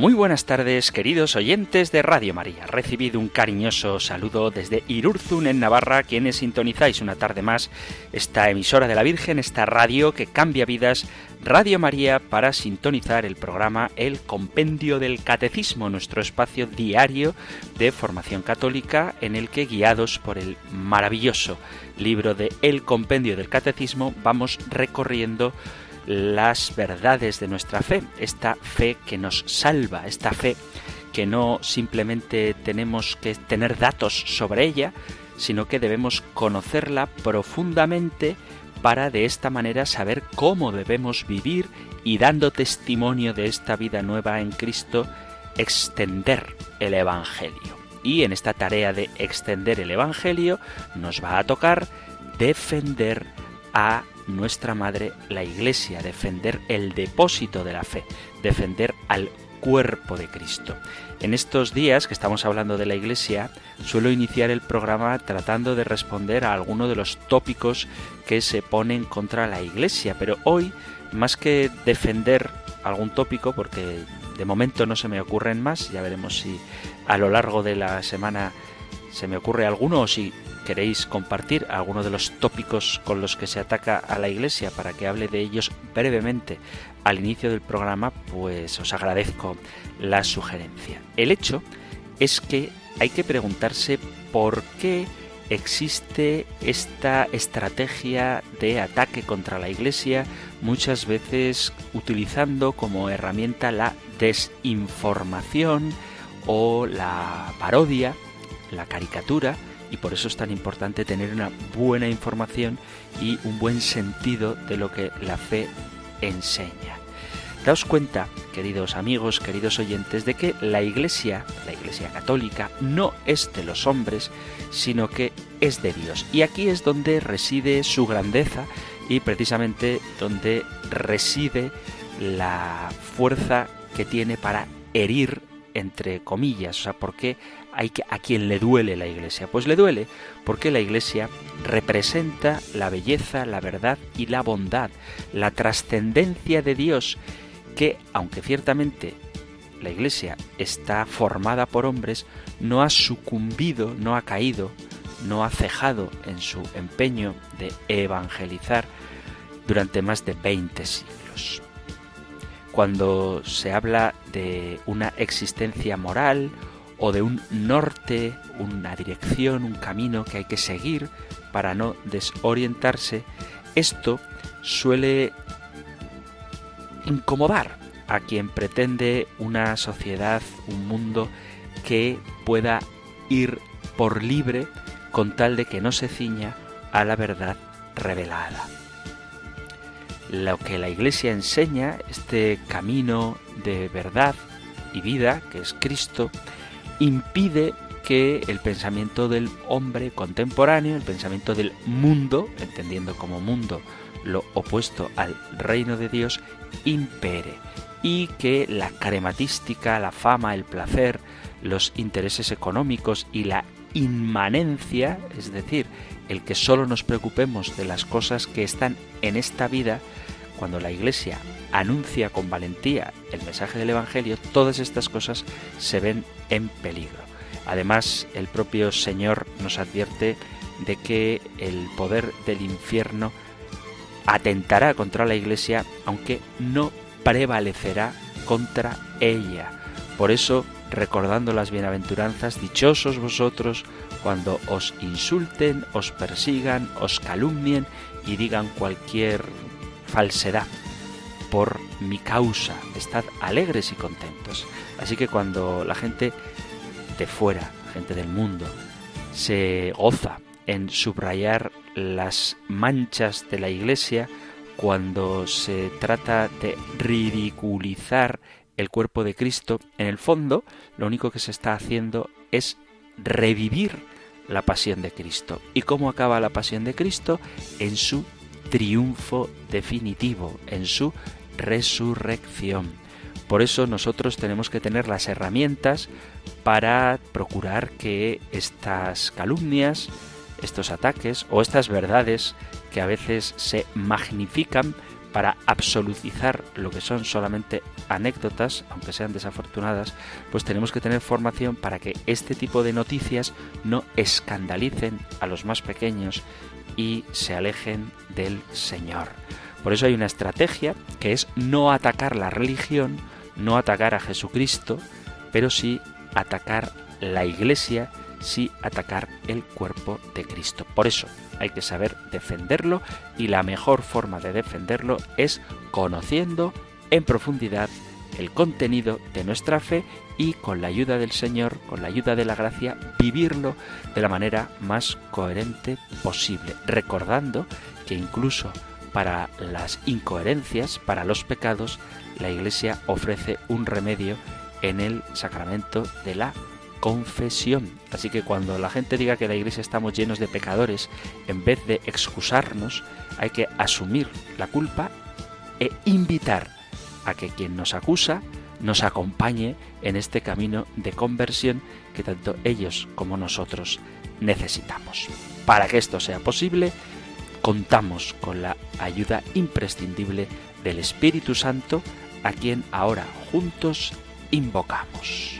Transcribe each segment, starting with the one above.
Muy buenas tardes, queridos oyentes de Radio María. Recibido un cariñoso saludo desde Irurzun, en Navarra, quienes sintonizáis una tarde más esta emisora de la Virgen, esta radio que cambia vidas, Radio María, para sintonizar el programa El Compendio del Catecismo, nuestro espacio diario de formación católica en el que, guiados por el maravilloso libro de El Compendio del Catecismo, vamos recorriendo las verdades de nuestra fe, esta fe que nos salva, esta fe que no simplemente tenemos que tener datos sobre ella, sino que debemos conocerla profundamente para de esta manera saber cómo debemos vivir y dando testimonio de esta vida nueva en Cristo, extender el Evangelio. Y en esta tarea de extender el Evangelio nos va a tocar defender a nuestra Madre, la Iglesia, defender el depósito de la fe, defender al cuerpo de Cristo. En estos días que estamos hablando de la Iglesia, suelo iniciar el programa tratando de responder a alguno de los tópicos que se ponen contra la Iglesia, pero hoy, más que defender algún tópico, porque de momento no se me ocurren más, ya veremos si a lo largo de la semana se me ocurre alguno o si queréis compartir alguno de los tópicos con los que se ataca a la Iglesia para que hable de ellos brevemente al inicio del programa, pues os agradezco la sugerencia. El hecho es que hay que preguntarse por qué existe esta estrategia de ataque contra la Iglesia, muchas veces utilizando como herramienta la desinformación o la parodia, la caricatura, y por eso es tan importante tener una buena información y un buen sentido de lo que la fe enseña. Daos cuenta, queridos amigos, queridos oyentes, de que la Iglesia, la Iglesia católica, no es de los hombres, sino que es de Dios. Y aquí es donde reside su grandeza y precisamente donde reside la fuerza que tiene para herir entre comillas, o sea, ¿por qué hay que, a quien le duele la iglesia? Pues le duele porque la iglesia representa la belleza, la verdad y la bondad, la trascendencia de Dios, que aunque ciertamente la iglesia está formada por hombres, no ha sucumbido, no ha caído, no ha cejado en su empeño de evangelizar durante más de 20 siglos cuando se habla de una existencia moral o de un norte, una dirección, un camino que hay que seguir para no desorientarse, esto suele incomodar a quien pretende una sociedad, un mundo que pueda ir por libre con tal de que no se ciña a la verdad revelada. Lo que la Iglesia enseña, este camino de verdad y vida, que es Cristo, impide que el pensamiento del hombre contemporáneo, el pensamiento del mundo, entendiendo como mundo lo opuesto al reino de Dios, impere. Y que la crematística, la fama, el placer, los intereses económicos y la inmanencia, es decir, el que solo nos preocupemos de las cosas que están en esta vida, cuando la Iglesia anuncia con valentía el mensaje del Evangelio, todas estas cosas se ven en peligro. Además, el propio Señor nos advierte de que el poder del infierno atentará contra la Iglesia, aunque no prevalecerá contra ella. Por eso, recordando las bienaventuranzas, dichosos vosotros cuando os insulten, os persigan, os calumnien y digan cualquier falsedad por mi causa. Estad alegres y contentos. Así que cuando la gente de fuera, gente del mundo, se goza en subrayar las manchas de la iglesia, cuando se trata de ridiculizar el cuerpo de Cristo, en el fondo lo único que se está haciendo es revivir la pasión de Cristo. ¿Y cómo acaba la pasión de Cristo? En su triunfo definitivo, en su resurrección. por eso nosotros tenemos que tener las herramientas para procurar que estas calumnias, estos ataques o estas verdades que a veces se magnifican para absolutizar lo que son solamente anécdotas, aunque sean desafortunadas, pues tenemos que tener formación para que este tipo de noticias no escandalicen a los más pequeños y se alejen del Señor. Por eso hay una estrategia que es no atacar la religión, no atacar a Jesucristo, pero sí atacar la Iglesia, sí atacar el cuerpo de Cristo. Por eso hay que saber defenderlo y la mejor forma de defenderlo es conociendo en profundidad el contenido de nuestra fe y con la ayuda del Señor, con la ayuda de la gracia, vivirlo de la manera más coherente posible, recordando que incluso para las incoherencias, para los pecados, la Iglesia ofrece un remedio en el sacramento de la confesión. Así que cuando la gente diga que la Iglesia estamos llenos de pecadores, en vez de excusarnos, hay que asumir la culpa e invitar a que quien nos acusa nos acompañe en este camino de conversión que tanto ellos como nosotros necesitamos. Para que esto sea posible, contamos con la ayuda imprescindible del Espíritu Santo, a quien ahora juntos invocamos.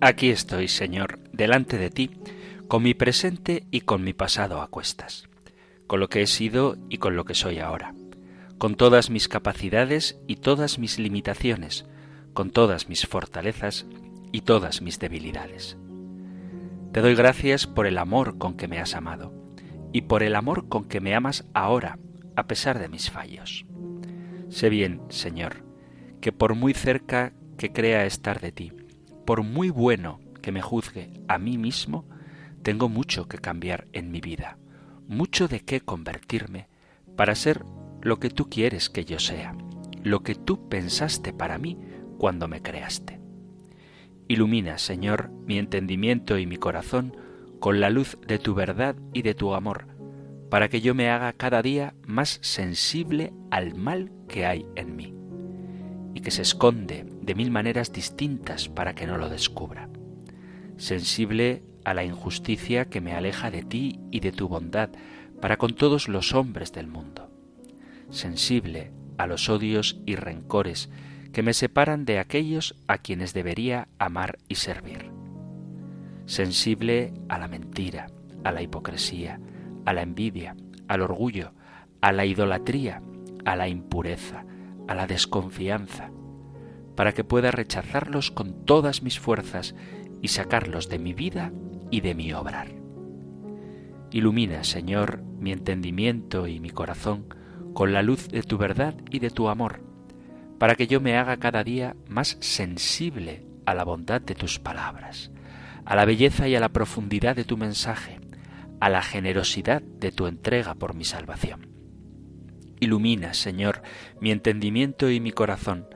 Aquí estoy, Señor, delante de ti, con mi presente y con mi pasado a cuestas, con lo que he sido y con lo que soy ahora, con todas mis capacidades y todas mis limitaciones, con todas mis fortalezas y todas mis debilidades. Te doy gracias por el amor con que me has amado y por el amor con que me amas ahora, a pesar de mis fallos. Sé bien, Señor, que por muy cerca que crea estar de ti, por muy bueno que me juzgue a mí mismo, tengo mucho que cambiar en mi vida, mucho de qué convertirme para ser lo que tú quieres que yo sea, lo que tú pensaste para mí cuando me creaste. Ilumina, Señor, mi entendimiento y mi corazón con la luz de tu verdad y de tu amor, para que yo me haga cada día más sensible al mal que hay en mí y que se esconde de mil maneras distintas para que no lo descubra. Sensible a la injusticia que me aleja de ti y de tu bondad para con todos los hombres del mundo. Sensible a los odios y rencores que me separan de aquellos a quienes debería amar y servir. Sensible a la mentira, a la hipocresía, a la envidia, al orgullo, a la idolatría, a la impureza, a la desconfianza, para que pueda rechazarlos con todas mis fuerzas y sacarlos de mi vida y de mi obrar. Ilumina, Señor, mi entendimiento y mi corazón con la luz de tu verdad y de tu amor, para que yo me haga cada día más sensible a la bondad de tus palabras, a la belleza y a la profundidad de tu mensaje, a la generosidad de tu entrega por mi salvación. Ilumina, Señor, mi entendimiento y mi corazón,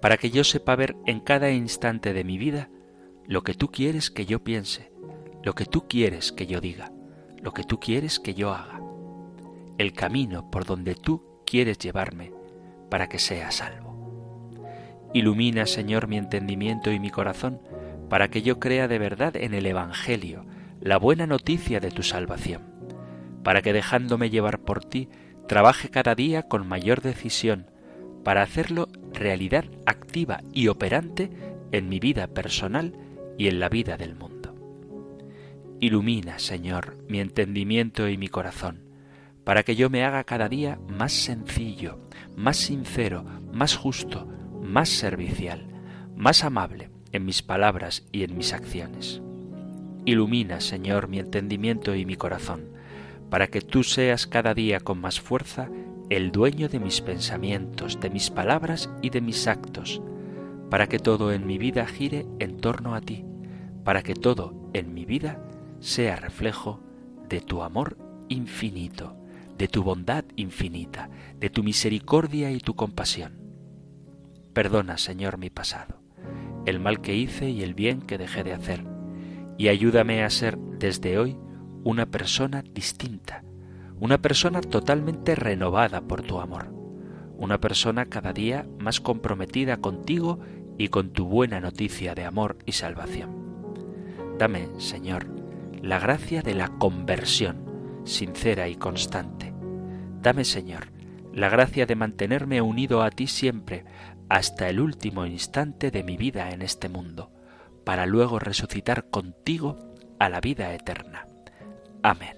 para que yo sepa ver en cada instante de mi vida lo que tú quieres que yo piense, lo que tú quieres que yo diga, lo que tú quieres que yo haga, el camino por donde tú quieres llevarme para que sea salvo. Ilumina, Señor, mi entendimiento y mi corazón, para que yo crea de verdad en el Evangelio, la buena noticia de tu salvación, para que dejándome llevar por ti, trabaje cada día con mayor decisión para hacerlo realidad activa y operante en mi vida personal y en la vida del mundo. Ilumina, Señor, mi entendimiento y mi corazón, para que yo me haga cada día más sencillo, más sincero, más justo, más servicial, más amable en mis palabras y en mis acciones. Ilumina, Señor, mi entendimiento y mi corazón, para que tú seas cada día con más fuerza el dueño de mis pensamientos, de mis palabras y de mis actos, para que todo en mi vida gire en torno a ti, para que todo en mi vida sea reflejo de tu amor infinito, de tu bondad infinita, de tu misericordia y tu compasión. Perdona, Señor, mi pasado, el mal que hice y el bien que dejé de hacer, y ayúdame a ser desde hoy una persona distinta, una persona totalmente renovada por tu amor, una persona cada día más comprometida contigo y con tu buena noticia de amor y salvación. Dame, Señor, la gracia de la conversión sincera y constante. Dame, Señor, la gracia de mantenerme unido a ti siempre hasta el último instante de mi vida en este mundo, para luego resucitar contigo a la vida eterna. Amén.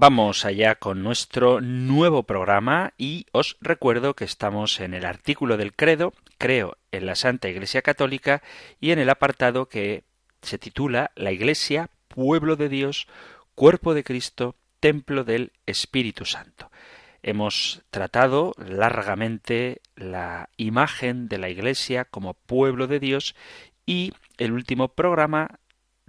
Vamos allá con nuestro nuevo programa y os recuerdo que estamos en el artículo del credo, creo en la Santa Iglesia Católica y en el apartado que se titula La Iglesia, pueblo de Dios, cuerpo de Cristo, templo del Espíritu Santo. Hemos tratado largamente la imagen de la Iglesia como pueblo de Dios y el último programa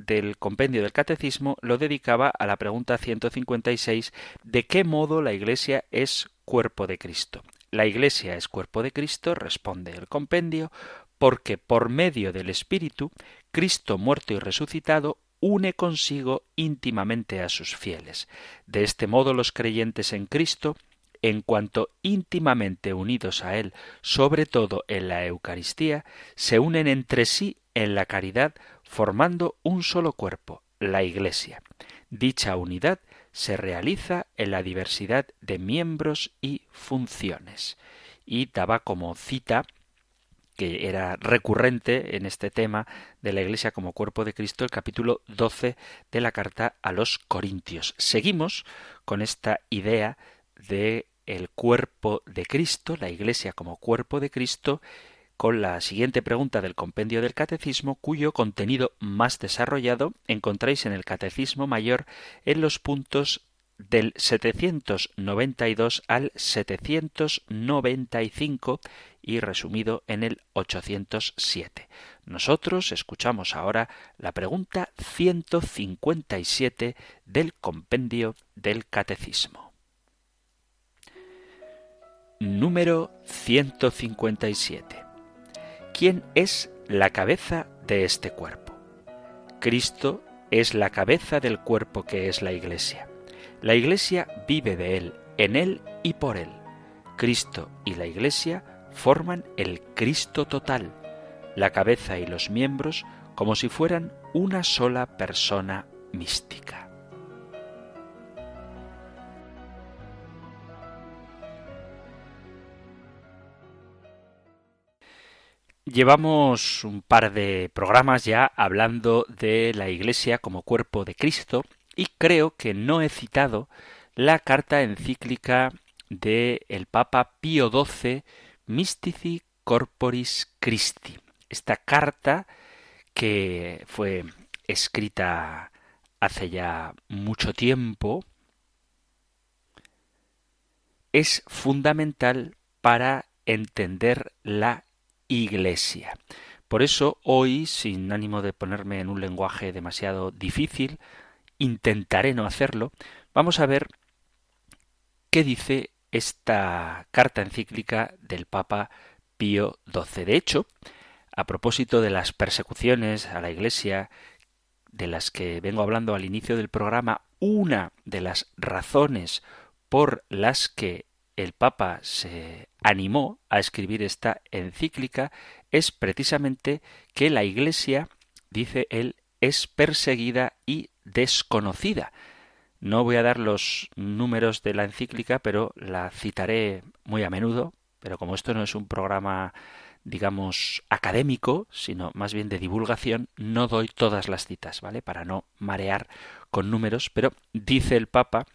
del compendio del catecismo lo dedicaba a la pregunta 156 de qué modo la Iglesia es cuerpo de Cristo. La Iglesia es cuerpo de Cristo, responde el compendio, porque por medio del Espíritu, Cristo muerto y resucitado une consigo íntimamente a sus fieles. De este modo los creyentes en Cristo, en cuanto íntimamente unidos a Él, sobre todo en la Eucaristía, se unen entre sí en la caridad formando un solo cuerpo, la Iglesia. Dicha unidad se realiza en la diversidad de miembros y funciones. Y daba como cita que era recurrente en este tema de la Iglesia como cuerpo de Cristo, el capítulo 12 de la carta a los Corintios. Seguimos con esta idea de el cuerpo de Cristo, la Iglesia como cuerpo de Cristo, con la siguiente pregunta del compendio del Catecismo, cuyo contenido más desarrollado encontráis en el Catecismo Mayor en los puntos del 792 al 795 y resumido en el 807. Nosotros escuchamos ahora la pregunta 157 del compendio del Catecismo. Número 157. ¿Quién es la cabeza de este cuerpo? Cristo es la cabeza del cuerpo que es la Iglesia. La Iglesia vive de Él, en Él y por Él. Cristo y la Iglesia forman el Cristo total, la cabeza y los miembros como si fueran una sola persona mística. Llevamos un par de programas ya hablando de la Iglesia como cuerpo de Cristo y creo que no he citado la carta encíclica de el Papa Pío XII Mystici Corporis Christi. Esta carta que fue escrita hace ya mucho tiempo es fundamental para entender la Iglesia. Por eso hoy, sin ánimo de ponerme en un lenguaje demasiado difícil, intentaré no hacerlo, vamos a ver qué dice esta carta encíclica del Papa Pío XII. De hecho, a propósito de las persecuciones a la Iglesia de las que vengo hablando al inicio del programa, una de las razones por las que el Papa se animó a escribir esta encíclica es precisamente que la Iglesia, dice él, es perseguida y desconocida. No voy a dar los números de la encíclica, pero la citaré muy a menudo, pero como esto no es un programa digamos, académico, sino más bien de divulgación, no doy todas las citas, ¿vale? Para no marear con números, pero dice el Papa,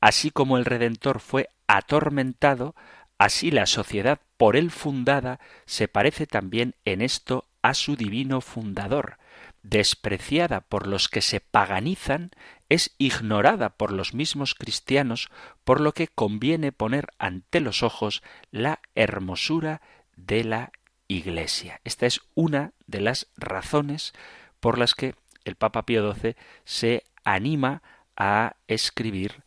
así como el Redentor fue atormentado, así la sociedad por él fundada se parece también en esto a su divino fundador, despreciada por los que se paganizan, es ignorada por los mismos cristianos, por lo que conviene poner ante los ojos la hermosura de la Iglesia. Esta es una de las razones por las que el Papa Pío XII se anima a escribir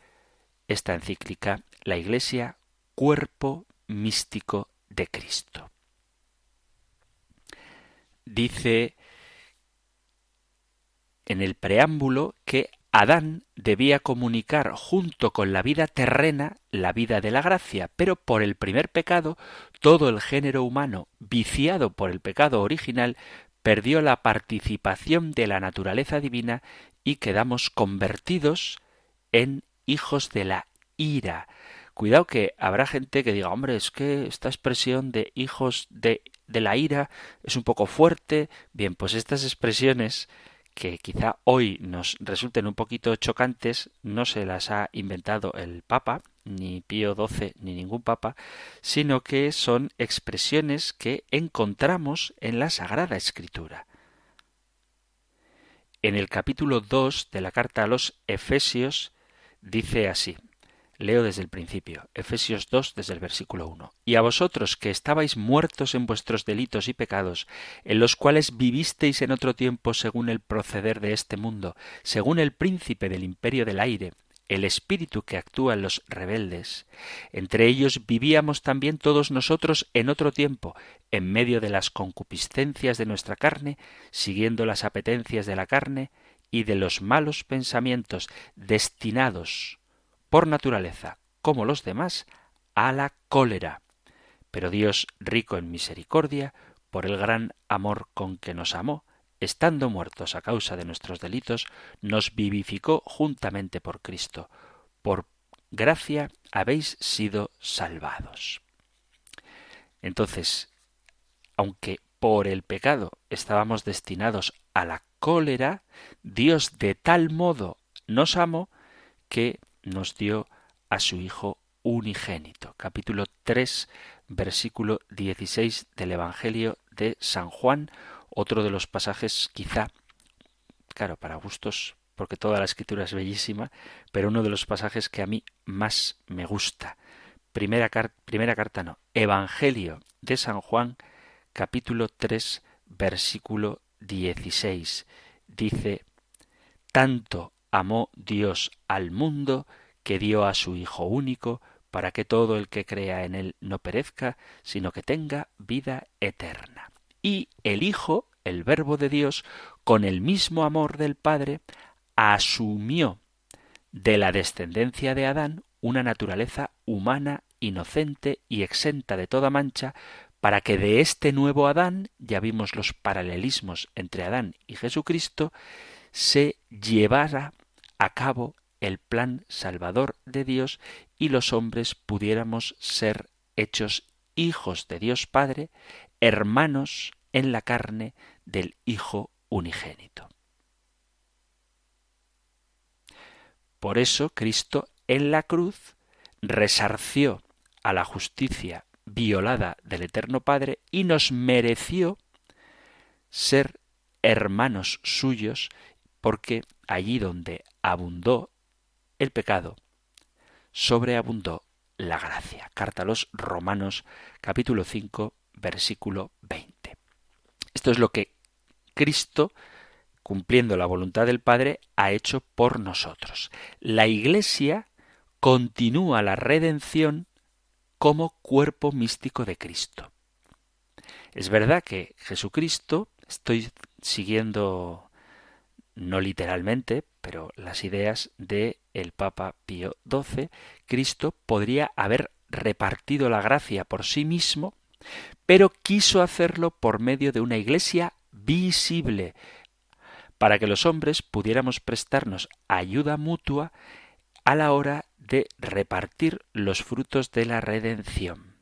esta encíclica, La Iglesia, cuerpo místico de Cristo. Dice en el preámbulo que Adán debía comunicar junto con la vida terrena la vida de la gracia, pero por el primer pecado todo el género humano, viciado por el pecado original, perdió la participación de la naturaleza divina y quedamos convertidos en hijos de la ira. Cuidado que habrá gente que diga, hombre, es que esta expresión de hijos de, de la ira es un poco fuerte. Bien, pues estas expresiones que quizá hoy nos resulten un poquito chocantes, no se las ha inventado el Papa, ni Pío XII, ni ningún Papa, sino que son expresiones que encontramos en la Sagrada Escritura. En el capítulo 2 de la carta a los Efesios dice así, Leo desde el principio, Efesios 2 desde el versículo 1. Y a vosotros que estabais muertos en vuestros delitos y pecados, en los cuales vivisteis en otro tiempo según el proceder de este mundo, según el príncipe del imperio del aire, el espíritu que actúa en los rebeldes. Entre ellos vivíamos también todos nosotros en otro tiempo, en medio de las concupiscencias de nuestra carne, siguiendo las apetencias de la carne y de los malos pensamientos destinados por naturaleza, como los demás, a la cólera. Pero Dios, rico en misericordia, por el gran amor con que nos amó, estando muertos a causa de nuestros delitos, nos vivificó juntamente por Cristo. Por gracia habéis sido salvados. Entonces, aunque por el pecado estábamos destinados a la cólera, Dios de tal modo nos amó que nos dio a su Hijo unigénito. Capítulo 3, versículo 16 del Evangelio de San Juan, otro de los pasajes quizá, claro, para gustos, porque toda la escritura es bellísima, pero uno de los pasajes que a mí más me gusta. Primera, primera carta no, Evangelio de San Juan, capítulo 3, versículo 16. Dice, tanto amó Dios al mundo que dio a su Hijo único, para que todo el que crea en él no perezca, sino que tenga vida eterna. Y el Hijo, el Verbo de Dios, con el mismo amor del Padre, asumió de la descendencia de Adán una naturaleza humana, inocente y exenta de toda mancha, para que de este nuevo Adán, ya vimos los paralelismos entre Adán y Jesucristo, se llevara a cabo el plan salvador de Dios y los hombres pudiéramos ser hechos hijos de Dios Padre, hermanos en la carne del Hijo unigénito. Por eso Cristo en la cruz resarció a la justicia violada del Eterno Padre y nos mereció ser hermanos suyos porque allí donde abundó el pecado, sobreabundó la gracia. Carta a los Romanos capítulo 5 versículo 20. Esto es lo que Cristo, cumpliendo la voluntad del Padre, ha hecho por nosotros. La Iglesia continúa la redención como cuerpo místico de Cristo. Es verdad que Jesucristo, estoy siguiendo no literalmente, pero las ideas de el Papa Pío XII, Cristo podría haber repartido la gracia por sí mismo, pero quiso hacerlo por medio de una iglesia visible, para que los hombres pudiéramos prestarnos ayuda mutua a la hora de repartir los frutos de la redención.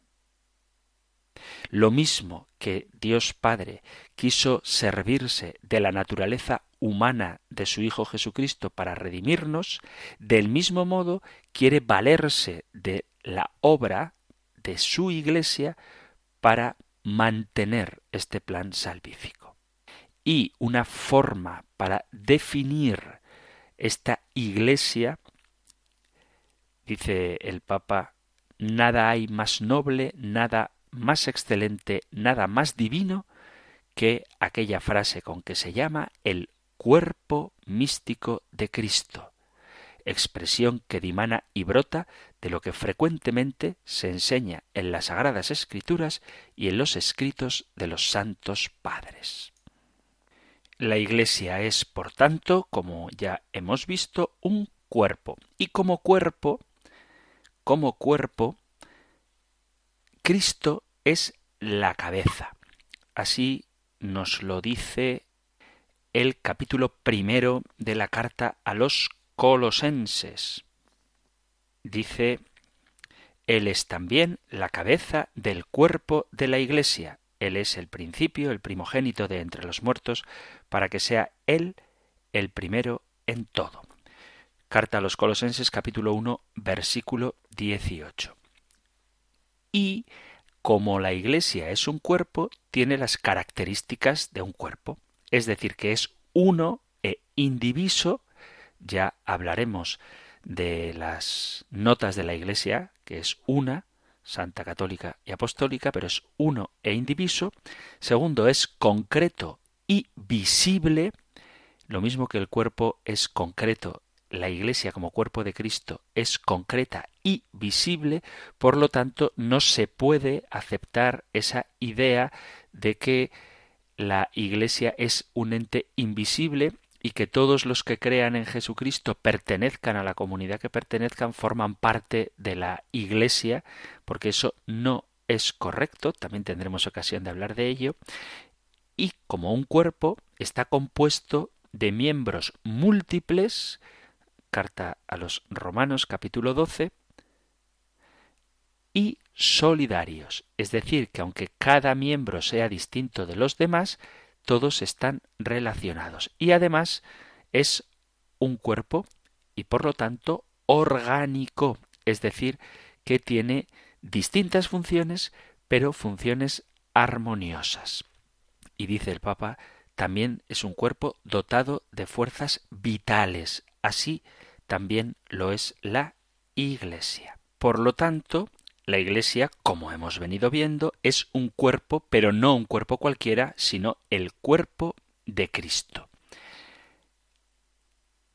Lo mismo que Dios Padre quiso servirse de la naturaleza humana de su Hijo Jesucristo para redimirnos, del mismo modo quiere valerse de la obra de su Iglesia para mantener este plan salvífico. Y una forma para definir esta Iglesia, dice el Papa, nada hay más noble, nada más excelente, nada más divino que aquella frase con que se llama el cuerpo místico de Cristo, expresión que dimana y brota de lo que frecuentemente se enseña en las Sagradas Escrituras y en los escritos de los santos padres. La Iglesia es, por tanto, como ya hemos visto, un cuerpo, y como cuerpo, como cuerpo, Cristo es la cabeza. Así nos lo dice el capítulo primero de la carta a los colosenses. Dice, Él es también la cabeza del cuerpo de la Iglesia. Él es el principio, el primogénito de entre los muertos, para que sea Él el primero en todo. Carta a los Colosenses capítulo 1 versículo 18. Y como la Iglesia es un cuerpo, tiene las características de un cuerpo es decir, que es uno e indiviso, ya hablaremos de las notas de la Iglesia, que es una, santa católica y apostólica, pero es uno e indiviso. Segundo, es concreto y visible, lo mismo que el cuerpo es concreto, la Iglesia como cuerpo de Cristo es concreta y visible, por lo tanto no se puede aceptar esa idea de que la Iglesia es un ente invisible y que todos los que crean en Jesucristo pertenezcan a la comunidad que pertenezcan, forman parte de la Iglesia, porque eso no es correcto, también tendremos ocasión de hablar de ello, y como un cuerpo está compuesto de miembros múltiples, carta a los Romanos capítulo 12, y solidarios, es decir, que aunque cada miembro sea distinto de los demás, todos están relacionados. Y además es un cuerpo y por lo tanto orgánico, es decir, que tiene distintas funciones, pero funciones armoniosas. Y dice el Papa, también es un cuerpo dotado de fuerzas vitales. Así también lo es la Iglesia. Por lo tanto, la Iglesia, como hemos venido viendo, es un cuerpo, pero no un cuerpo cualquiera, sino el cuerpo de Cristo.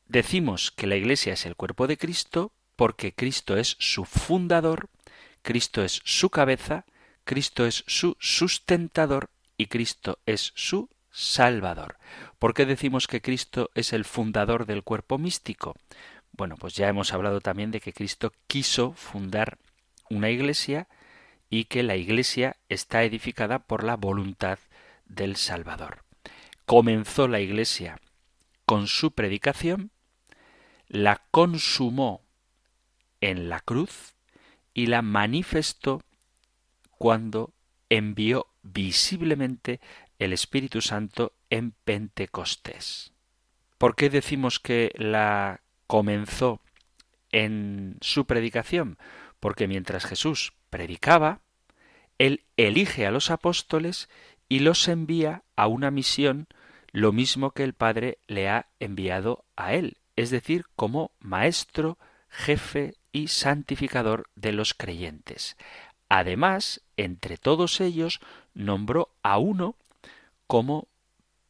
Decimos que la Iglesia es el cuerpo de Cristo porque Cristo es su fundador, Cristo es su cabeza, Cristo es su sustentador y Cristo es su salvador. ¿Por qué decimos que Cristo es el fundador del cuerpo místico? Bueno, pues ya hemos hablado también de que Cristo quiso fundar una iglesia y que la iglesia está edificada por la voluntad del Salvador. Comenzó la iglesia con su predicación, la consumó en la cruz y la manifestó cuando envió visiblemente el Espíritu Santo en Pentecostés. ¿Por qué decimos que la comenzó en su predicación? porque mientras Jesús predicaba, Él elige a los apóstoles y los envía a una misión lo mismo que el Padre le ha enviado a Él, es decir, como maestro, jefe y santificador de los creyentes. Además, entre todos ellos, nombró a uno como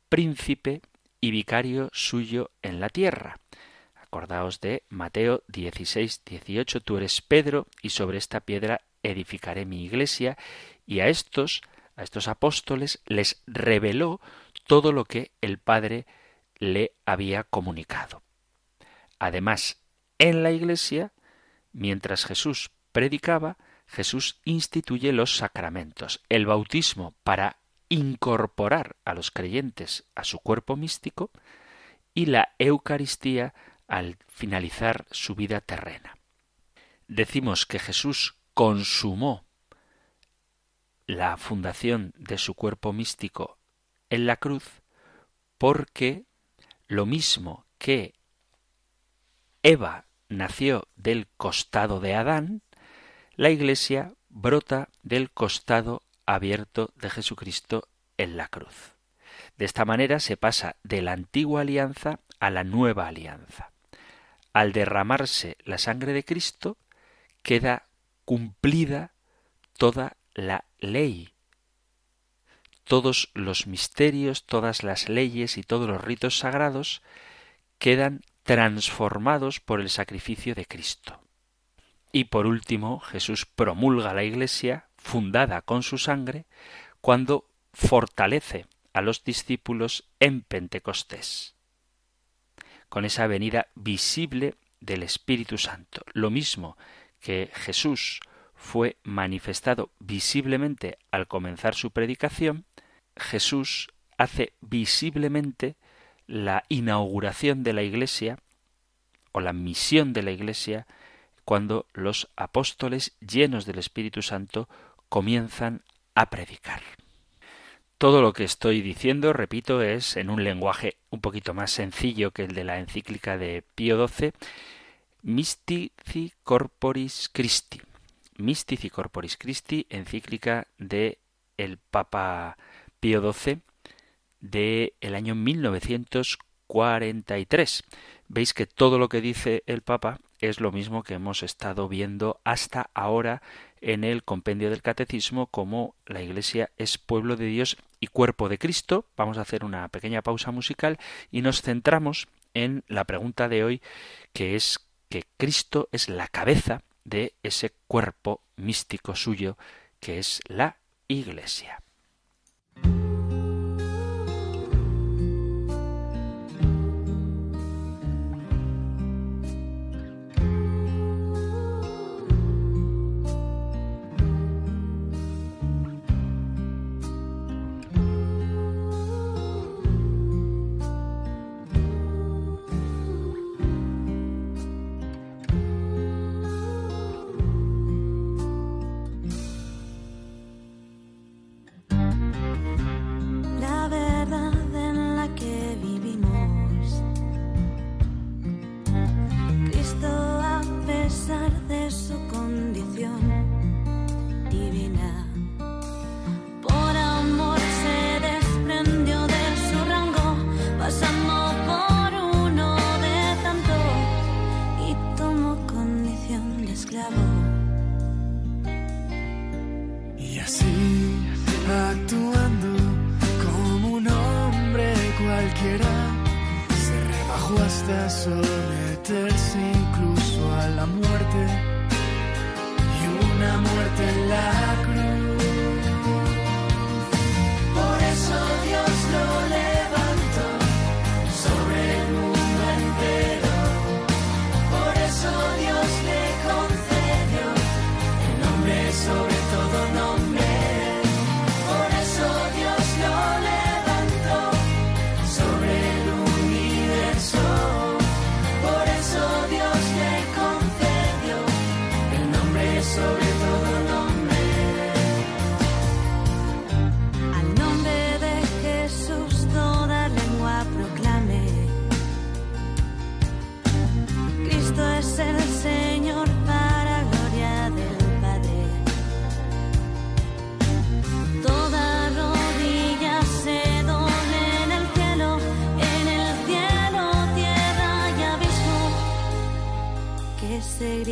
príncipe y vicario suyo en la tierra. Acordaos de Mateo 16, 18, tú eres Pedro y sobre esta piedra edificaré mi iglesia y a estos, a estos apóstoles les reveló todo lo que el Padre le había comunicado. Además, en la iglesia, mientras Jesús predicaba, Jesús instituye los sacramentos, el bautismo para incorporar a los creyentes a su cuerpo místico y la Eucaristía al finalizar su vida terrena. Decimos que Jesús consumó la fundación de su cuerpo místico en la cruz porque lo mismo que Eva nació del costado de Adán, la Iglesia brota del costado abierto de Jesucristo en la cruz. De esta manera se pasa de la antigua alianza a la nueva alianza. Al derramarse la sangre de Cristo, queda cumplida toda la ley. Todos los misterios, todas las leyes y todos los ritos sagrados quedan transformados por el sacrificio de Cristo. Y por último, Jesús promulga la Iglesia, fundada con su sangre, cuando fortalece a los discípulos en Pentecostés, con esa venida visible del Espíritu Santo. Lo mismo que Jesús fue manifestado visiblemente al comenzar su predicación, Jesús hace visiblemente la inauguración de la Iglesia o la misión de la Iglesia cuando los apóstoles llenos del Espíritu Santo comienzan a predicar. Todo lo que estoy diciendo, repito, es en un lenguaje un poquito más sencillo que el de la encíclica de Pío XII, Mystici Corporis Christi. Mystici Corporis Christi, encíclica de el Papa Pío XII de el año 1943. Veis que todo lo que dice el Papa es lo mismo que hemos estado viendo hasta ahora en el compendio del catecismo como la Iglesia es pueblo de Dios y cuerpo de Cristo. Vamos a hacer una pequeña pausa musical y nos centramos en la pregunta de hoy que es que Cristo es la cabeza de ese cuerpo místico suyo que es la Iglesia. cualquiera. Se rebajó hasta someterse incluso a la muerte. Y una muerte en la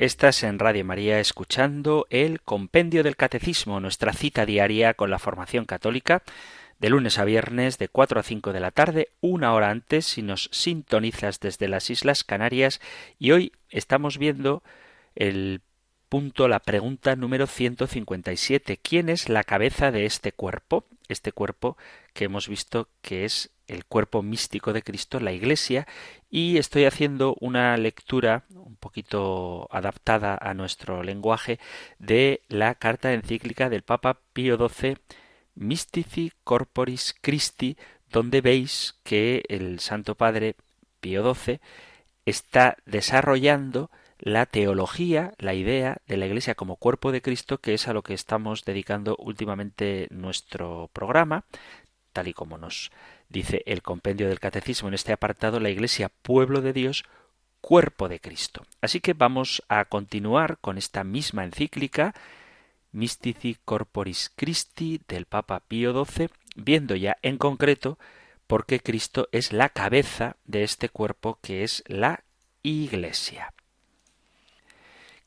Estás en Radio María escuchando el Compendio del Catecismo, nuestra cita diaria con la formación católica, de lunes a viernes de 4 a 5 de la tarde, una hora antes si nos sintonizas desde las Islas Canarias y hoy estamos viendo el punto, la pregunta número 157. ¿Quién es la cabeza de este cuerpo? Este cuerpo que hemos visto que es el cuerpo místico de Cristo, la Iglesia, y estoy haciendo una lectura un poquito adaptada a nuestro lenguaje de la carta encíclica del Papa Pío XII, Mystici Corporis Christi, donde veis que el Santo Padre Pío XII está desarrollando la teología, la idea de la Iglesia como cuerpo de Cristo, que es a lo que estamos dedicando últimamente nuestro programa, tal y como nos dice el compendio del Catecismo en este apartado, la Iglesia, pueblo de Dios, cuerpo de Cristo. Así que vamos a continuar con esta misma encíclica, Mystici Corporis Christi, del Papa Pío XII, viendo ya en concreto por qué Cristo es la cabeza de este cuerpo que es la Iglesia.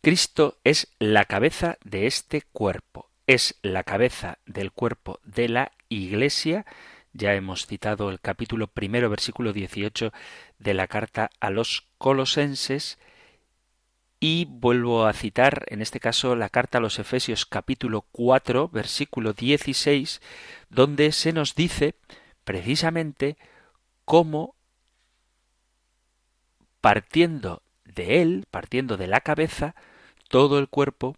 Cristo es la cabeza de este cuerpo, es la cabeza del cuerpo de la Iglesia, ya hemos citado el capítulo primero, versículo 18 de la carta a los colosenses. Y vuelvo a citar, en este caso, la carta a los Efesios capítulo 4, versículo 16, donde se nos dice precisamente cómo partiendo de él, partiendo de la cabeza, todo el cuerpo,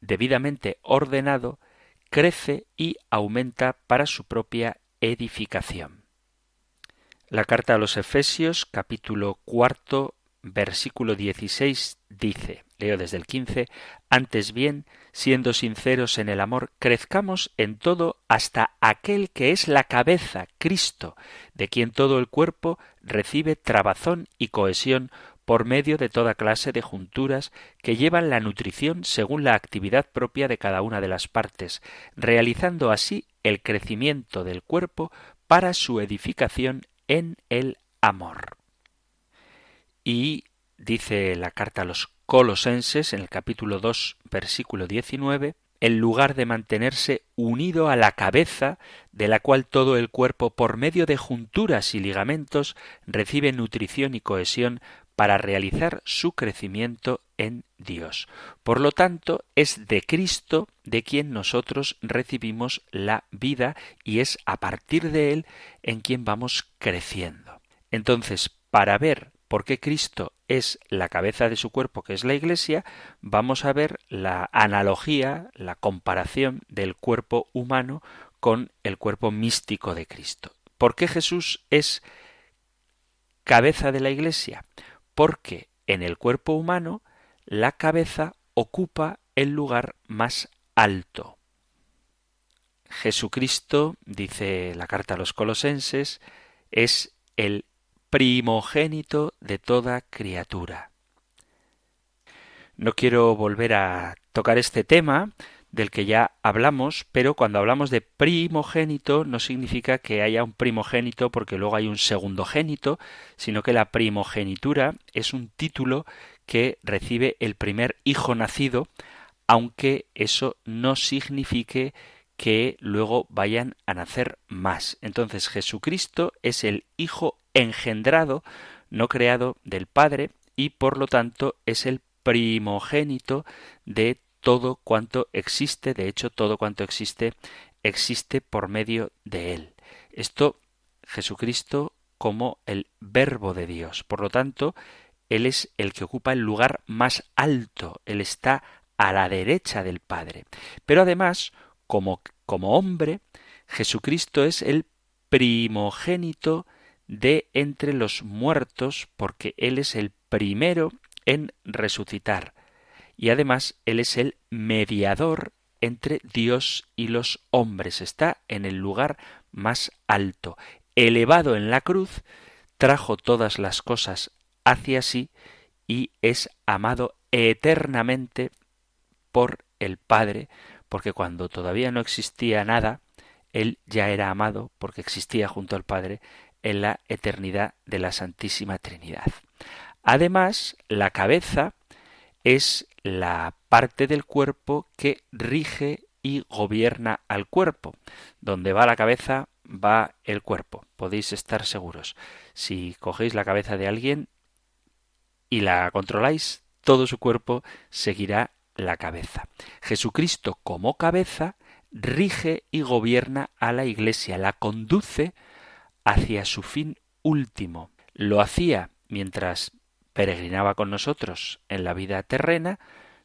debidamente ordenado, crece y aumenta para su propia edificación. La carta a los Efesios, capítulo cuarto, versículo 16, dice, leo desde el 15, antes bien, siendo sinceros en el amor, crezcamos en todo hasta aquel que es la cabeza, Cristo, de quien todo el cuerpo recibe trabazón y cohesión por medio de toda clase de junturas que llevan la nutrición según la actividad propia de cada una de las partes, realizando así el crecimiento del cuerpo para su edificación en el amor. Y dice la carta a los colosenses en el capítulo 2 versículo 19 en lugar de mantenerse unido a la cabeza, de la cual todo el cuerpo, por medio de junturas y ligamentos, recibe nutrición y cohesión para realizar su crecimiento en Dios. Por lo tanto, es de Cristo de quien nosotros recibimos la vida y es a partir de él en quien vamos creciendo. Entonces, para ver por qué Cristo es la cabeza de su cuerpo, que es la Iglesia, vamos a ver la analogía, la comparación del cuerpo humano con el cuerpo místico de Cristo. ¿Por qué Jesús es cabeza de la Iglesia? Porque en el cuerpo humano la cabeza ocupa el lugar más alto. Jesucristo, dice la carta a los colosenses, es el primogénito de toda criatura. No quiero volver a tocar este tema, del que ya hablamos, pero cuando hablamos de primogénito no significa que haya un primogénito porque luego hay un segundogénito, sino que la primogenitura es un título que recibe el primer hijo nacido, aunque eso no signifique que luego vayan a nacer más. Entonces Jesucristo es el Hijo engendrado, no creado del Padre, y por lo tanto es el primogénito de todo cuanto existe, de hecho todo cuanto existe existe por medio de él. Esto Jesucristo como el verbo de Dios. Por lo tanto, él es el que ocupa el lugar más alto, él está a la derecha del Padre. Pero además, como, como hombre, Jesucristo es el primogénito de entre los muertos, porque Él es el primero en resucitar. Y además Él es el mediador entre Dios y los hombres. Está en el lugar más alto. Elevado en la cruz, trajo todas las cosas hacia sí y es amado eternamente por el Padre, porque cuando todavía no existía nada, Él ya era amado porque existía junto al Padre en la eternidad de la Santísima Trinidad. Además, la cabeza es la parte del cuerpo que rige y gobierna al cuerpo. Donde va la cabeza, va el cuerpo. Podéis estar seguros. Si cogéis la cabeza de alguien y la controláis, todo su cuerpo seguirá la cabeza. Jesucristo como cabeza rige y gobierna a la Iglesia, la conduce hacia su fin último. Lo hacía mientras peregrinaba con nosotros en la vida terrena,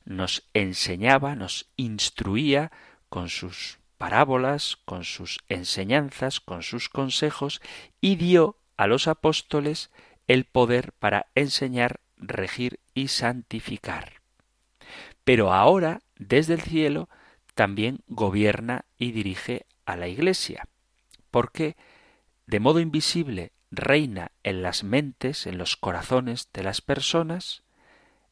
nos enseñaba, nos instruía con sus parábolas, con sus enseñanzas, con sus consejos, y dio a los apóstoles el poder para enseñar, regir y santificar. Pero ahora, desde el cielo, también gobierna y dirige a la Iglesia, porque de modo invisible reina en las mentes, en los corazones de las personas,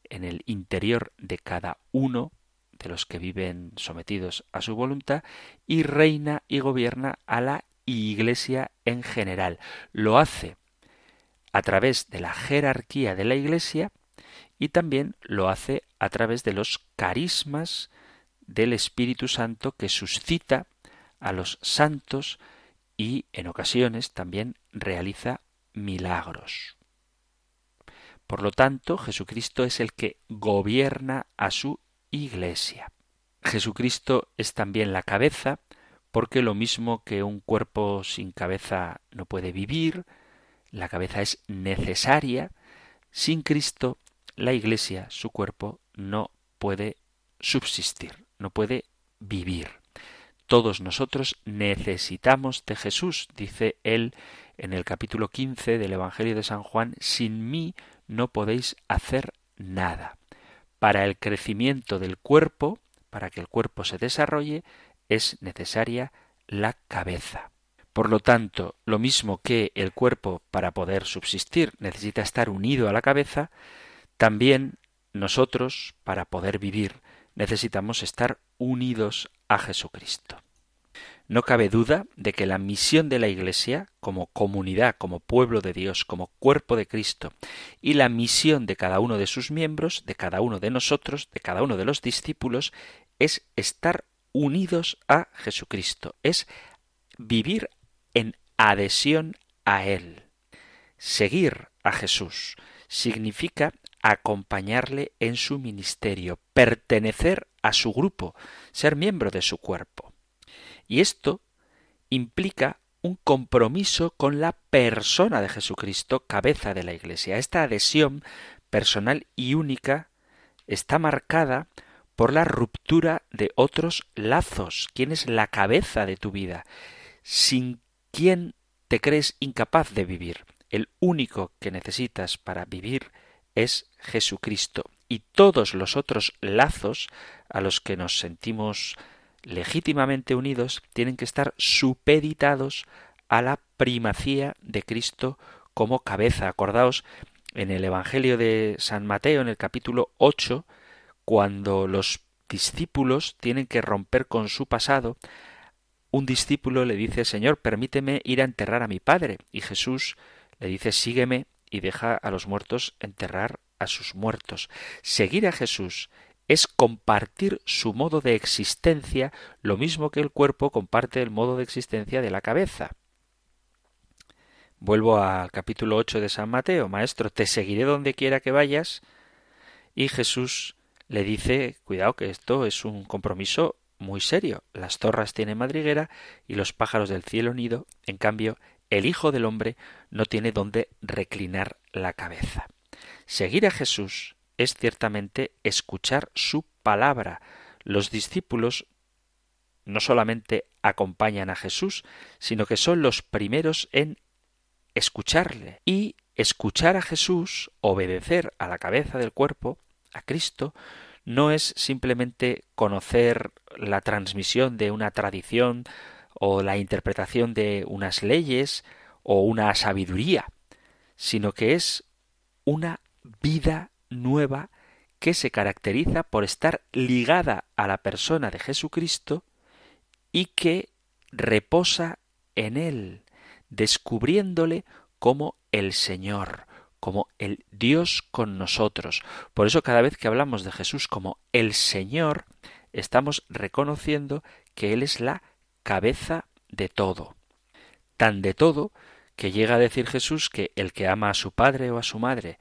en el interior de cada uno de los que viven sometidos a su voluntad, y reina y gobierna a la Iglesia en general. Lo hace a través de la jerarquía de la Iglesia y también lo hace a través de los carismas del Espíritu Santo que suscita a los santos y en ocasiones también realiza milagros. Por lo tanto, Jesucristo es el que gobierna a su Iglesia. Jesucristo es también la cabeza, porque lo mismo que un cuerpo sin cabeza no puede vivir, la cabeza es necesaria, sin Cristo la Iglesia, su cuerpo, no puede subsistir, no puede vivir. Todos nosotros necesitamos de Jesús, dice él en el capítulo 15 del Evangelio de San Juan, sin mí no podéis hacer nada. Para el crecimiento del cuerpo, para que el cuerpo se desarrolle, es necesaria la cabeza. Por lo tanto, lo mismo que el cuerpo para poder subsistir necesita estar unido a la cabeza, también nosotros, para poder vivir, necesitamos estar unidos a Jesucristo. No cabe duda de que la misión de la Iglesia, como comunidad, como pueblo de Dios, como cuerpo de Cristo, y la misión de cada uno de sus miembros, de cada uno de nosotros, de cada uno de los discípulos, es estar unidos a Jesucristo, es vivir en adhesión a Él. Seguir a Jesús significa acompañarle en su ministerio, pertenecer a su grupo, ser miembro de su cuerpo. Y esto implica un compromiso con la persona de Jesucristo, cabeza de la Iglesia. Esta adhesión personal y única está marcada por la ruptura de otros lazos. ¿Quién es la cabeza de tu vida? Sin quién te crees incapaz de vivir. El único que necesitas para vivir es Jesucristo y todos los otros lazos a los que nos sentimos legítimamente unidos tienen que estar supeditados a la primacía de Cristo como cabeza. Acordaos en el Evangelio de San Mateo, en el capítulo 8, cuando los discípulos tienen que romper con su pasado, un discípulo le dice, Señor, permíteme ir a enterrar a mi padre. Y Jesús le dice, sígueme y deja a los muertos enterrar a sus muertos. Seguir a Jesús es compartir su modo de existencia, lo mismo que el cuerpo comparte el modo de existencia de la cabeza. Vuelvo al capítulo 8 de San Mateo, Maestro, te seguiré donde quiera que vayas. Y Jesús le dice, cuidado que esto es un compromiso muy serio. Las zorras tienen madriguera y los pájaros del cielo nido, en cambio, el Hijo del Hombre no tiene donde reclinar la cabeza. Seguir a Jesús es ciertamente escuchar su palabra. Los discípulos no solamente acompañan a Jesús, sino que son los primeros en escucharle y escuchar a Jesús, obedecer a la cabeza del cuerpo, a Cristo, no es simplemente conocer la transmisión de una tradición o la interpretación de unas leyes o una sabiduría, sino que es una vida nueva que se caracteriza por estar ligada a la persona de Jesucristo y que reposa en Él, descubriéndole como el Señor, como el Dios con nosotros. Por eso cada vez que hablamos de Jesús como el Señor, estamos reconociendo que Él es la cabeza de todo. Tan de todo que llega a decir Jesús que el que ama a su padre o a su madre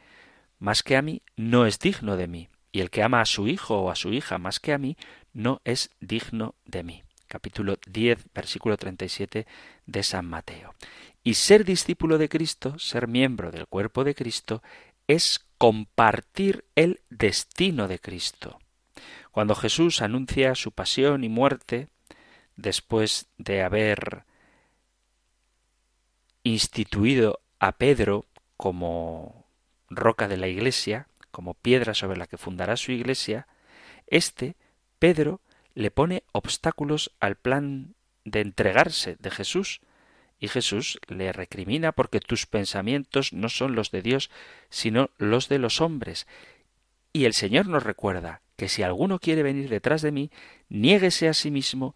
más que a mí no es digno de mí, y el que ama a su hijo o a su hija más que a mí no es digno de mí. Capítulo 10, versículo 37 de San Mateo. Y ser discípulo de Cristo, ser miembro del cuerpo de Cristo, es compartir el destino de Cristo. Cuando Jesús anuncia su pasión y muerte, después de haber instituido a Pedro como roca de la iglesia, como piedra sobre la que fundará su iglesia, este, Pedro, le pone obstáculos al plan de entregarse de Jesús, y Jesús le recrimina porque tus pensamientos no son los de Dios, sino los de los hombres. Y el Señor nos recuerda que si alguno quiere venir detrás de mí, niéguese a sí mismo,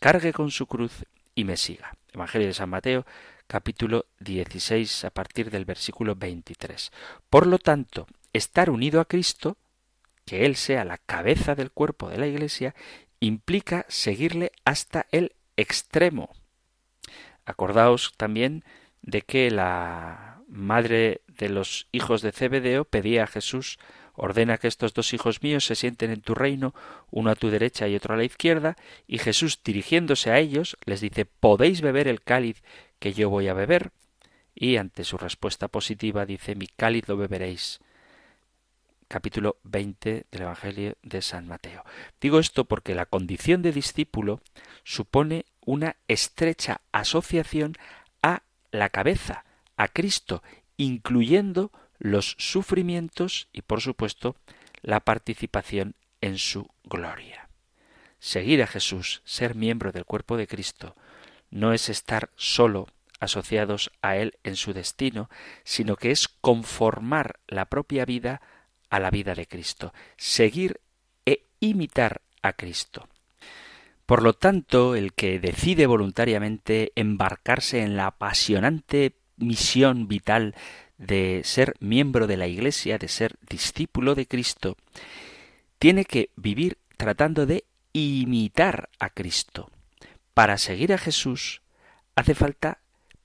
cargue con su cruz y me siga. Evangelio de San Mateo, capítulo 16 a partir del versículo 23. Por lo tanto, estar unido a Cristo, que Él sea la cabeza del cuerpo de la Iglesia, implica seguirle hasta el extremo. Acordaos también de que la madre de los hijos de Zebedeo pedía a Jesús ordena que estos dos hijos míos se sienten en tu reino, uno a tu derecha y otro a la izquierda, y Jesús, dirigiéndose a ellos, les dice ¿Podéis beber el cáliz que yo voy a beber? Y ante su respuesta positiva dice, mi cáliz lo beberéis. Capítulo 20 del Evangelio de San Mateo. Digo esto porque la condición de discípulo supone una estrecha asociación a la cabeza, a Cristo, incluyendo los sufrimientos y, por supuesto, la participación en su gloria. Seguir a Jesús, ser miembro del cuerpo de Cristo, no es estar solo asociados a Él en su destino, sino que es conformar la propia vida a la vida de Cristo, seguir e imitar a Cristo. Por lo tanto, el que decide voluntariamente embarcarse en la apasionante misión vital de ser miembro de la Iglesia, de ser discípulo de Cristo, tiene que vivir tratando de imitar a Cristo. Para seguir a Jesús hace falta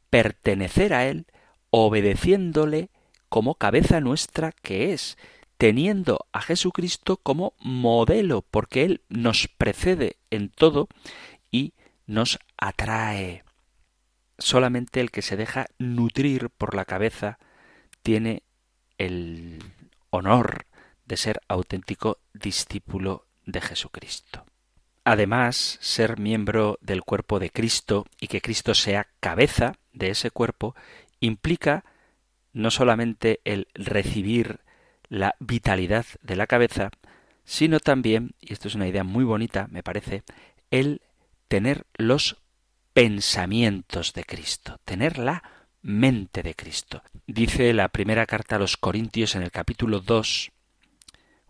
pertenecer a Él obedeciéndole como cabeza nuestra que es, teniendo a Jesucristo como modelo, porque Él nos precede en todo y nos atrae. Solamente el que se deja nutrir por la cabeza tiene el honor de ser auténtico discípulo de Jesucristo. Además, ser miembro del cuerpo de Cristo y que Cristo sea cabeza de ese cuerpo implica no solamente el recibir la vitalidad de la cabeza, sino también, y esto es una idea muy bonita, me parece, el tener los pensamientos de Cristo, tener la mente de Cristo. Dice la primera carta a los Corintios en el capítulo 2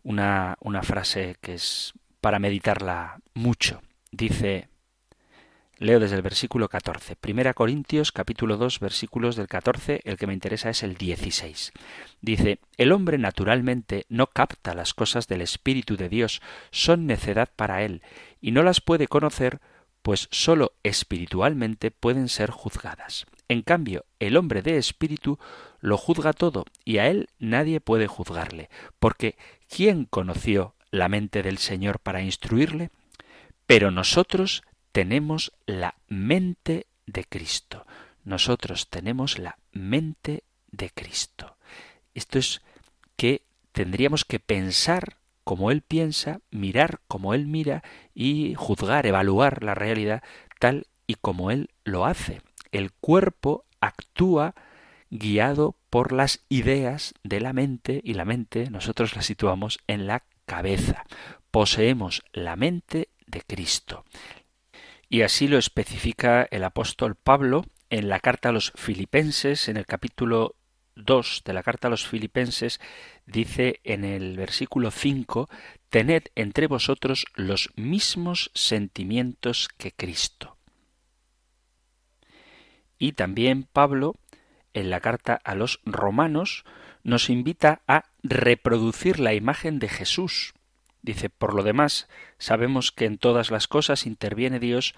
una, una frase que es para meditarla mucho. Dice, leo desde el versículo 14, Primera Corintios capítulo 2 versículos del 14, el que me interesa es el 16. Dice, el hombre naturalmente no capta las cosas del Espíritu de Dios, son necedad para él, y no las puede conocer, pues sólo espiritualmente pueden ser juzgadas. En cambio, el hombre de espíritu lo juzga todo, y a él nadie puede juzgarle, porque ¿quién conoció la mente del Señor para instruirle, pero nosotros tenemos la mente de Cristo. Nosotros tenemos la mente de Cristo. Esto es que tendríamos que pensar como Él piensa, mirar como Él mira y juzgar, evaluar la realidad tal y como Él lo hace. El cuerpo actúa guiado por las ideas de la mente y la mente nosotros la situamos en la cabeza. Poseemos la mente de Cristo. Y así lo especifica el apóstol Pablo en la carta a los filipenses, en el capítulo 2 de la carta a los filipenses, dice en el versículo 5, Tened entre vosotros los mismos sentimientos que Cristo. Y también Pablo, en la carta a los romanos, nos invita a reproducir la imagen de Jesús. Dice, por lo demás, sabemos que en todas las cosas interviene Dios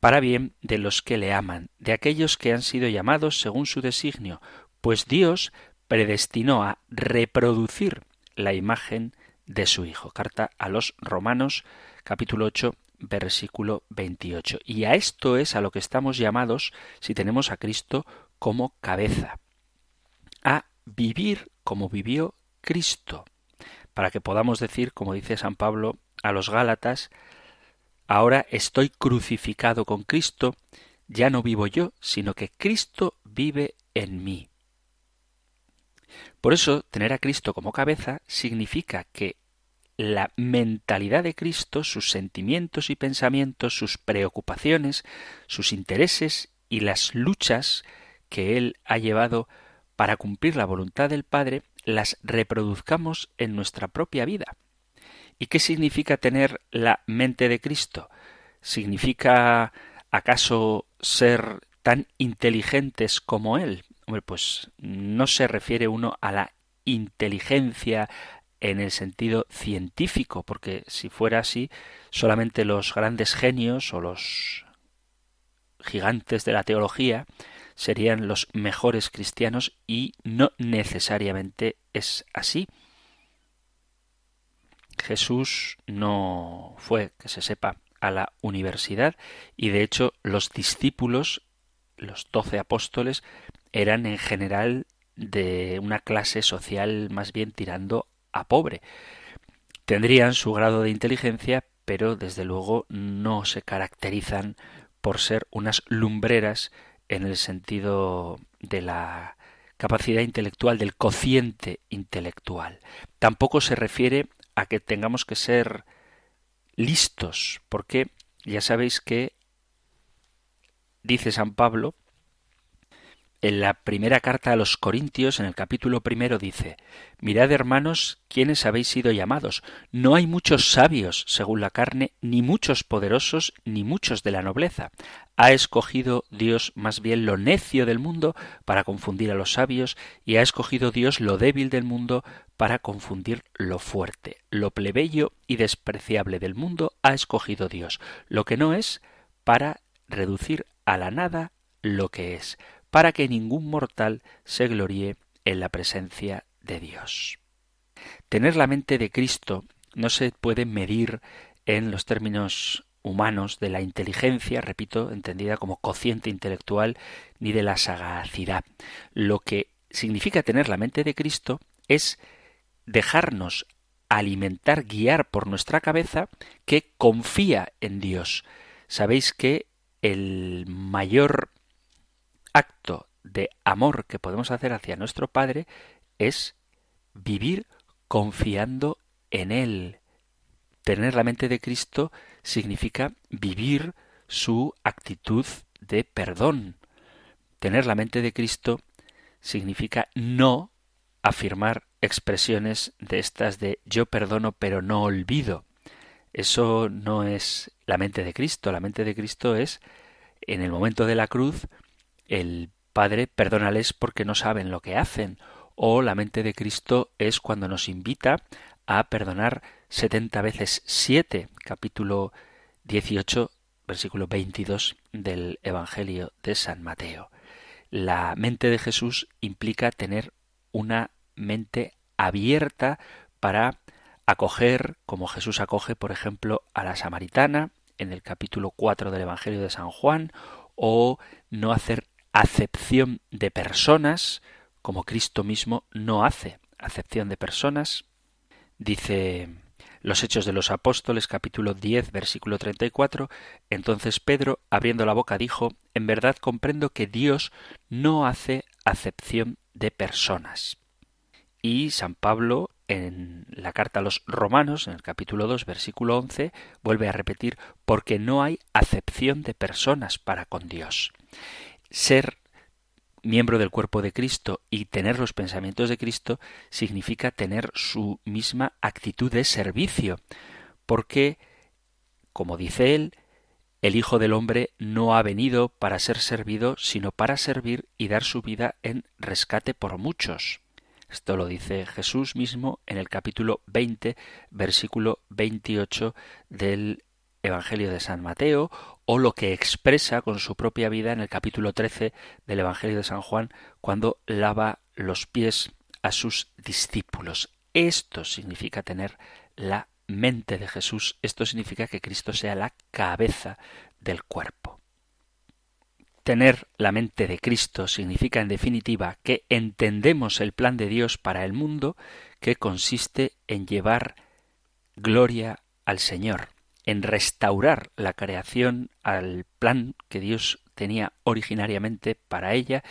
para bien de los que le aman, de aquellos que han sido llamados según su designio, pues Dios predestinó a reproducir la imagen de su Hijo. Carta a los Romanos, capítulo 8, versículo 28. Y a esto es a lo que estamos llamados si tenemos a Cristo como cabeza, vivir como vivió Cristo, para que podamos decir, como dice San Pablo a los Gálatas, ahora estoy crucificado con Cristo, ya no vivo yo, sino que Cristo vive en mí. Por eso, tener a Cristo como cabeza significa que la mentalidad de Cristo, sus sentimientos y pensamientos, sus preocupaciones, sus intereses y las luchas que Él ha llevado para cumplir la voluntad del Padre, las reproduzcamos en nuestra propia vida. ¿Y qué significa tener la mente de Cristo? ¿Significa acaso ser tan inteligentes como Él? Hombre, pues no se refiere uno a la inteligencia en el sentido científico, porque si fuera así, solamente los grandes genios o los gigantes de la teología serían los mejores cristianos y no necesariamente es así. Jesús no fue, que se sepa, a la universidad y de hecho los discípulos, los doce apóstoles, eran en general de una clase social más bien tirando a pobre. Tendrían su grado de inteligencia, pero desde luego no se caracterizan por ser unas lumbreras en el sentido de la capacidad intelectual, del cociente intelectual. Tampoco se refiere a que tengamos que ser listos, porque ya sabéis que dice San Pablo en la primera carta a los Corintios, en el capítulo primero, dice Mirad, hermanos, quienes habéis sido llamados. No hay muchos sabios, según la carne, ni muchos poderosos, ni muchos de la nobleza. Ha escogido Dios más bien lo necio del mundo para confundir a los sabios, y ha escogido Dios lo débil del mundo para confundir lo fuerte. Lo plebeyo y despreciable del mundo ha escogido Dios, lo que no es, para reducir a la nada lo que es para que ningún mortal se gloríe en la presencia de Dios. Tener la mente de Cristo no se puede medir en los términos humanos de la inteligencia, repito, entendida como cociente intelectual, ni de la sagacidad. Lo que significa tener la mente de Cristo es dejarnos alimentar, guiar por nuestra cabeza que confía en Dios. Sabéis que el mayor acto de amor que podemos hacer hacia nuestro Padre es vivir confiando en Él. Tener la mente de Cristo significa vivir su actitud de perdón. Tener la mente de Cristo significa no afirmar expresiones de estas de yo perdono pero no olvido. Eso no es la mente de Cristo. La mente de Cristo es en el momento de la cruz el Padre, perdónales porque no saben lo que hacen. O la mente de Cristo es cuando nos invita a perdonar setenta veces siete, capítulo 18, versículo 22 del Evangelio de San Mateo. La mente de Jesús implica tener una mente abierta para acoger, como Jesús acoge, por ejemplo, a la samaritana en el capítulo 4 del Evangelio de San Juan, o no hacer acepción de personas, como Cristo mismo no hace acepción de personas. Dice Los Hechos de los Apóstoles capítulo 10 versículo 34, entonces Pedro, abriendo la boca, dijo, En verdad comprendo que Dios no hace acepción de personas. Y San Pablo en la carta a los romanos, en el capítulo 2, versículo 11, vuelve a repetir, porque no hay acepción de personas para con Dios. Ser miembro del cuerpo de Cristo y tener los pensamientos de Cristo significa tener su misma actitud de servicio, porque, como dice él, el Hijo del Hombre no ha venido para ser servido, sino para servir y dar su vida en rescate por muchos. Esto lo dice Jesús mismo en el capítulo 20, versículo 28 del Evangelio de San Mateo, o lo que expresa con su propia vida en el capítulo 13 del Evangelio de San Juan, cuando lava los pies a sus discípulos. Esto significa tener la mente de Jesús, esto significa que Cristo sea la cabeza del cuerpo. Tener la mente de Cristo significa, en definitiva, que entendemos el plan de Dios para el mundo, que consiste en llevar gloria al Señor, en restaurar la creación al plan que Dios tenía originariamente para ella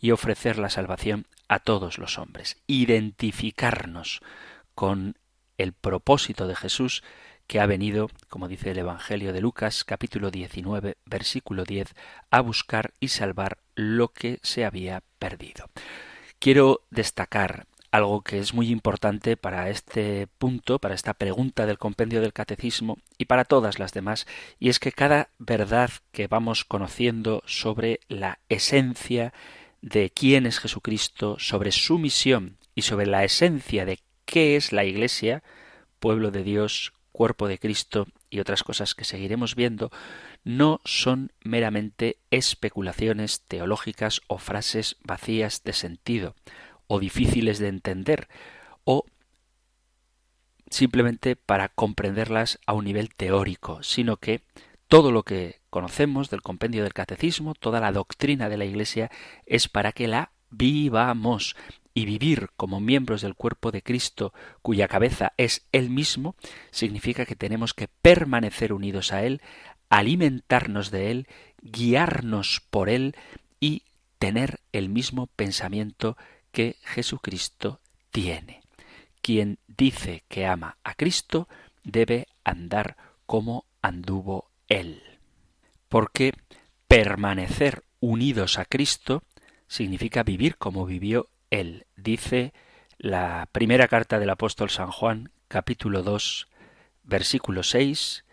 y ofrecer la salvación a todos los hombres. Identificarnos con el propósito de Jesús que ha venido, como dice el Evangelio de Lucas capítulo 19 versículo 10, a buscar y salvar lo que se había perdido. Quiero destacar algo que es muy importante para este punto, para esta pregunta del compendio del catecismo y para todas las demás, y es que cada verdad que vamos conociendo sobre la esencia de quién es Jesucristo, sobre su misión y sobre la esencia de qué es la Iglesia, pueblo de Dios, cuerpo de Cristo y otras cosas que seguiremos viendo, no son meramente especulaciones teológicas o frases vacías de sentido o difíciles de entender o simplemente para comprenderlas a un nivel teórico, sino que todo lo que conocemos del compendio del catecismo, toda la doctrina de la Iglesia es para que la vivamos y vivir como miembros del cuerpo de Cristo, cuya cabeza es Él mismo, significa que tenemos que permanecer unidos a Él, alimentarnos de Él, guiarnos por Él y tener el mismo pensamiento que Jesucristo tiene. Quien dice que ama a Cristo debe andar como anduvo Él. Porque permanecer unidos a Cristo significa vivir como vivió él. Dice la primera carta del apóstol San Juan, capítulo 2, versículo 6,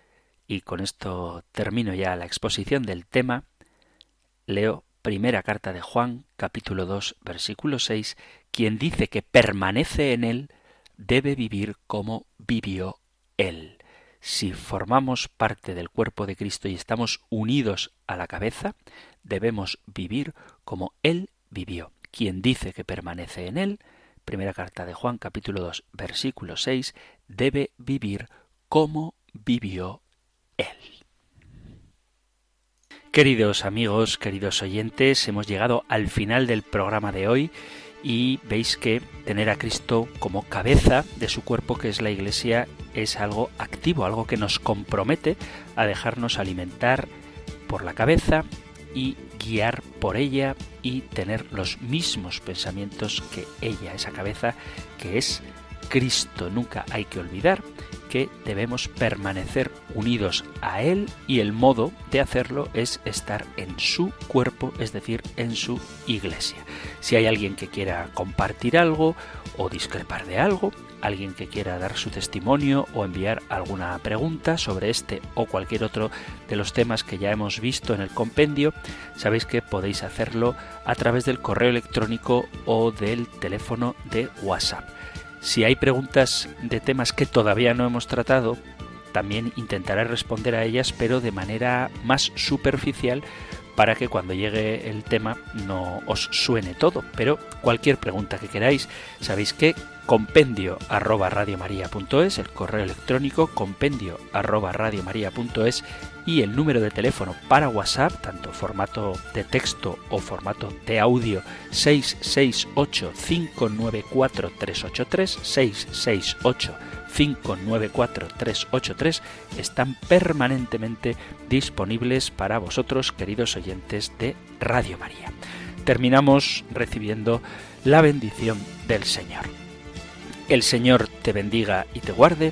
y con esto termino ya la exposición del tema. Leo primera carta de Juan, capítulo 2, versículo 6, quien dice que permanece en él, debe vivir como vivió él. Si formamos parte del cuerpo de Cristo y estamos unidos a la cabeza, debemos vivir como Él vivió quien dice que permanece en él, primera carta de Juan capítulo 2 versículo 6, debe vivir como vivió él. Queridos amigos, queridos oyentes, hemos llegado al final del programa de hoy y veis que tener a Cristo como cabeza de su cuerpo, que es la Iglesia, es algo activo, algo que nos compromete a dejarnos alimentar por la cabeza y guiar por ella y tener los mismos pensamientos que ella, esa cabeza que es Cristo. Nunca hay que olvidar que debemos permanecer unidos a Él y el modo de hacerlo es estar en su cuerpo, es decir, en su iglesia. Si hay alguien que quiera compartir algo o discrepar de algo, alguien que quiera dar su testimonio o enviar alguna pregunta sobre este o cualquier otro de los temas que ya hemos visto en el compendio, sabéis que podéis hacerlo a través del correo electrónico o del teléfono de WhatsApp. Si hay preguntas de temas que todavía no hemos tratado, también intentaré responder a ellas, pero de manera más superficial para que cuando llegue el tema no os suene todo. Pero cualquier pregunta que queráis, sabéis que compendio arroba el correo electrónico compendio arroba es y el número de teléfono para WhatsApp, tanto formato de texto o formato de audio 668 594 383 668 594 383 están permanentemente disponibles para vosotros, queridos oyentes de Radio María. Terminamos recibiendo la bendición del Señor. El Señor te bendiga y te guarde,